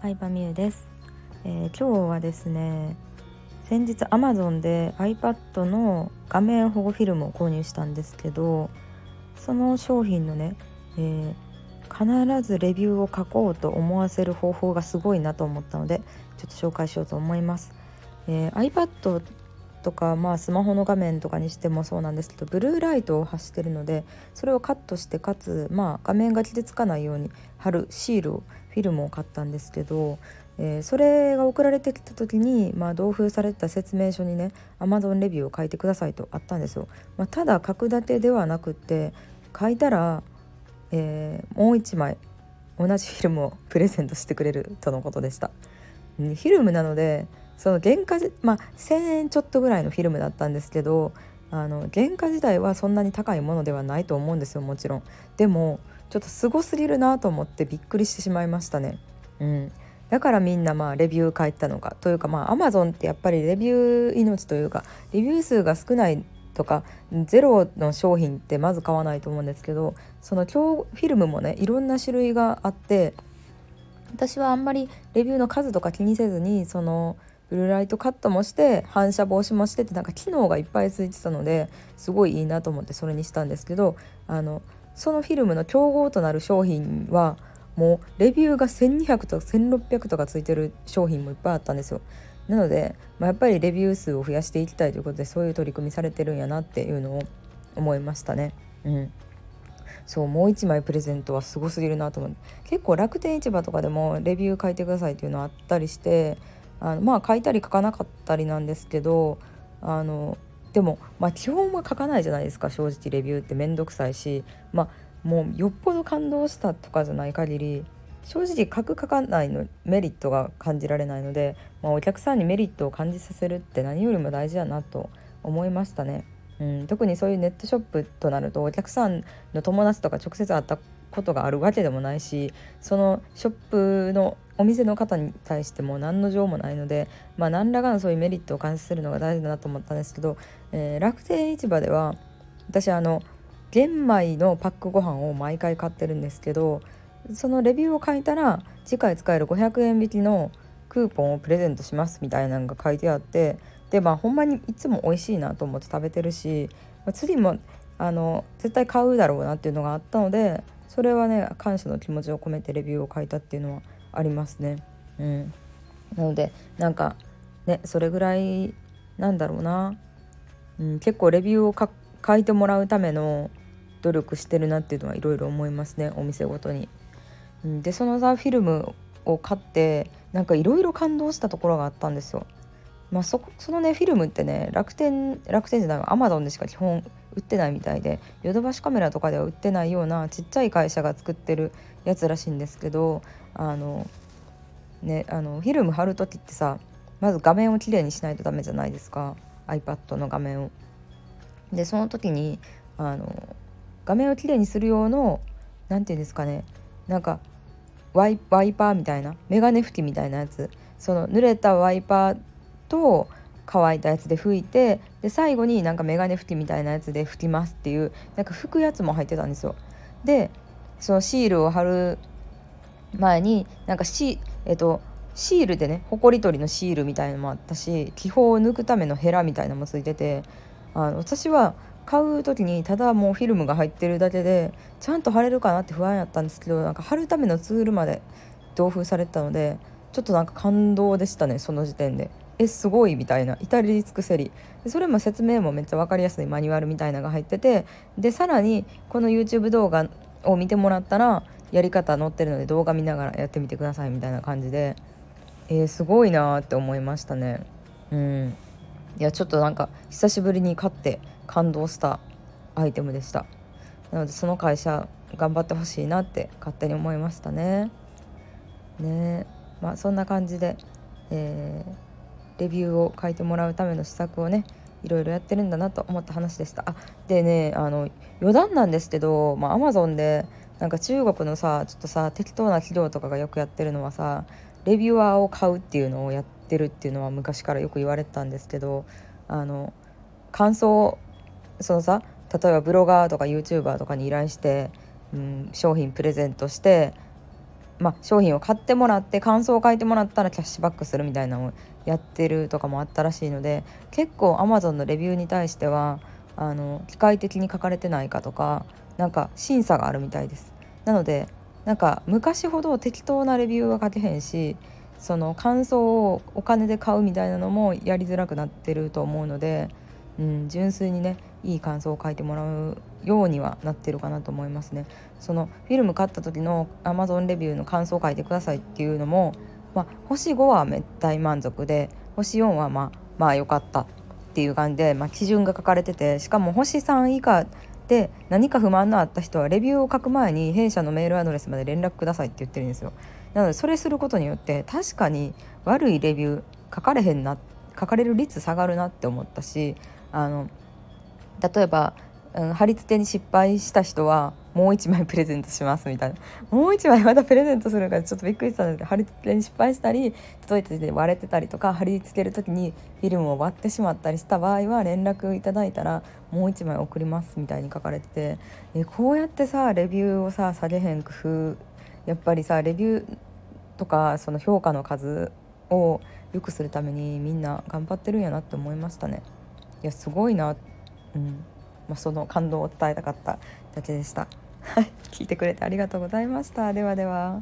相葉美優です、えー、今日はですね先日 Amazon で iPad の画面保護フィルムを購入したんですけどその商品のね、えー、必ずレビューを書こうと思わせる方法がすごいなと思ったのでちょっと紹介しようと思います、えー、iPad とか、まあ、スマホの画面とかにしてもそうなんですけどブルーライトを発してるのでそれをカットしてかつ、まあ、画面が傷つかないように貼るシールをフィルムを買ったんですけど、えー、それが送られてきた時に、まあ、同封された説明書にね Amazon レビューを書いてくださいとあったんですよ。まあ、ただ書くだけではなくて書いたら、えー、もう1枚同じフィルムをプレゼントしてくれるとのことでした。フィルムなのでその原価まあ1,000円ちょっとぐらいのフィルムだったんですけどあの原価自体はそんなに高いものではないと思うんですよもちろん。でもちょっとすごすぎるなと思ってびっくりしてしまいましたね。うん、だからみんなまあレビュー書いたのかというかまあアマゾンってやっぱりレビュー命というかレビュー数が少ないとかゼロの商品ってまず買わないと思うんですけどその今日フィルムもねいろんな種類があって私はあんまりレビューの数とか気にせずにそのブルーライトカットもして反射防止もしてってなんか機能がいっぱいついてたのですごいいいなと思ってそれにしたんですけどあのそのフィルムの競合となる商品はもうレビューが1200とか1600とかついてる商品もいっぱいあったんですよ。なので、まあ、やっぱりレビュー数を増やしていきたいということでそういう取り組みされてるんやなっていうのを思いましたね。うんそうもう1枚プレゼントはすごすぎるなと思って結構楽天市場とかでもレビュー書いてくださいっていうのあったりしてあのまあ書いたり書かなかったりなんですけどあのでも、まあ、基本は書かないじゃないですか正直レビューって面倒くさいし、まあ、もうよっぽど感動したとかじゃない限り正直書く書かないのメリットが感じられないので、まあ、お客さんにメリットを感じさせるって何よりも大事だなと思いましたね。うん、特にそういうネットショップとなるとお客さんの友達とか直接会ったことがあるわけでもないしそのショップのお店の方に対しても何の情もないので、まあ、何らかのそういうメリットを感じするのが大事だなと思ったんですけど、えー、楽天市場では私あの玄米のパックご飯を毎回買ってるんですけどそのレビューを書いたら次回使える500円引きのクーポンをプレゼントしますみたいなのが書いてあってでまあほんまにいつも美味しいなと思って食べてるし、まあ、次もあの絶対買うだろうなっていうのがあったのでそれはね感謝の気持ちを込めてレビューを書いたっていうのはありますね。うん、なのでなんかねそれぐらいなんだろうな、うん、結構レビューを書いてもらうための努力してるなっていうのはいろいろ思いますねお店ごとに。うん、でそのザ・フィルムを買ってなんかいろいろ感動したところがあったんですよ。まあ、そそのねフィルムってね楽天楽天じゃないアマゾンでしか基本売ってないみたいでヨドバシカメラとかでは売ってないようなちっちゃい会社が作ってるやつらしいんですけどあのねあのフィルム貼る時ってさまず画面をきれいにしないとダメじゃないですか iPad の画面を。でその時にあの画面をきれいにする用の何て言うんですかねなんかワイワイパーみたいなメガネ拭きみたいなやつその濡れたワイパーと乾いたやつで拭いてで最後になんかメガネ拭きみたいなやつで拭きますっていうなんか拭くやつも入ってたんですよ。でそのシールを貼る前になんかシ,、えっと、シールでねほこり取りのシールみたいのもあったし気泡を抜くためのヘラみたいなのもついててあの私は買う時にただもうフィルムが入ってるだけでちゃんと貼れるかなって不安やったんですけどなんか貼るためのツールまで同封されてたのでちょっとなんか感動でしたねその時点で。えすごいみたいな。至り尽くせり。それも説明もめっちゃ分かりやすいマニュアルみたいなのが入ってて。でさらにこの YouTube 動画を見てもらったらやり方載ってるので動画見ながらやってみてくださいみたいな感じで。えー、すごいなって思いましたね。うん。いやちょっとなんか久しぶりに買って感動したアイテムでした。なのでその会社頑張ってほしいなって勝手に思いましたね。ね。まあそんな感じでえーレビューを書いてもらうための施策をねいろいろやってるんだなと思った話でした。あでねあの余談なんですけど、まあ、アマゾンでなんか中国のさちょっとさ適当な企業とかがよくやってるのはさレビュアーを買うっていうのをやってるっていうのは昔からよく言われてたんですけどあの感想そのさ例えばブロガーとか YouTuber とかに依頼して、うん、商品プレゼントしてまあ、商品を買ってもらって感想を書いてもらったらキャッシュバックするみたいなのをやってるとかもあったらしいので結構 Amazon のレビューに対してはあの機械的に書かれてないかとかなんか審査があるみたいです。なのでなんか昔ほど適当なレビューは書けへんしその感想をお金で買うみたいなのもやりづらくなってると思うので、うん、純粋にねいい感想を書いてもらうようにはなってるかなと思いますね。そのフィルム買った時の Amazon レビューの感想を書いてくださいっていうのも、まあ、星5はめ大満足で星4はまあまあ良かったっていう感じで、まあ、基準が書かれててしかも星3以下で何か不満のあった人はレビューを書く前に弊社のメールアドレスまで連絡くださいって言ってるんですよ。なのでそれすることによって確かに悪いレビュー書かれへんな書かれる率下がるなって思ったしあの例えば、うん、貼り付けに失敗した人はもう1枚プレゼントしますみたいなもう1枚またプレゼントするからちょっとびっくりしたんですけど貼り付けに失敗したり届いた時で割れてたりとか貼り付ける時にフィルムを割ってしまったりした場合は連絡いただいたらもう1枚送りますみたいに書かれててえこうやってさレビューをさ下げへん工夫やっぱりさレビューとかその評価の数を良くするためにみんな頑張ってるんやなって思いましたね。いやすごいな、うんまあ、その感動を伝えたかっただけでした。はい、聞いてくれてありがとうございました。ではでは。